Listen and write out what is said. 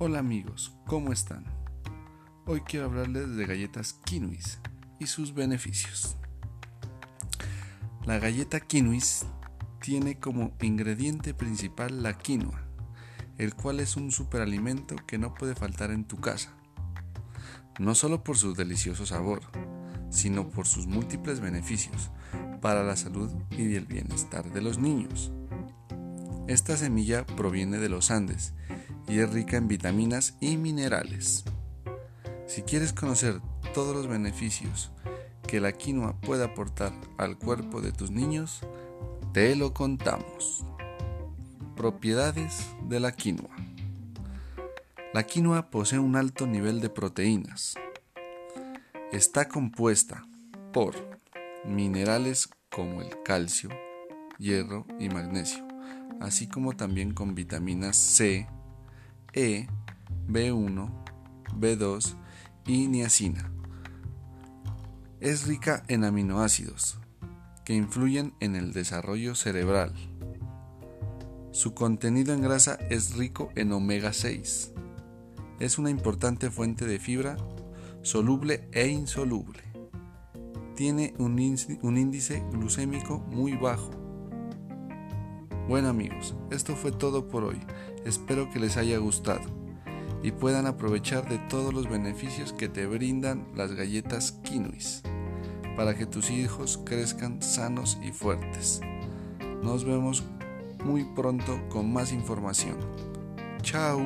Hola amigos, ¿cómo están? Hoy quiero hablarles de galletas Kinuis y sus beneficios. La galleta Kinuis tiene como ingrediente principal la quinoa, el cual es un superalimento que no puede faltar en tu casa. No solo por su delicioso sabor, sino por sus múltiples beneficios para la salud y el bienestar de los niños. Esta semilla proviene de los Andes y es rica en vitaminas y minerales. Si quieres conocer todos los beneficios que la quinoa puede aportar al cuerpo de tus niños, te lo contamos. Propiedades de la quinoa. La quinoa posee un alto nivel de proteínas. Está compuesta por minerales como el calcio, hierro y magnesio, así como también con vitaminas C, E, B1, B2 y niacina. Es rica en aminoácidos que influyen en el desarrollo cerebral. Su contenido en grasa es rico en omega 6. Es una importante fuente de fibra soluble e insoluble. Tiene un índice, glucémico muy bajo bueno amigos, esto fue todo por hoy. Espero que les haya gustado y puedan aprovechar de todos los beneficios que te brindan las galletas Kinuis para que tus hijos crezcan sanos y fuertes. Nos vemos muy pronto con más información. Chao.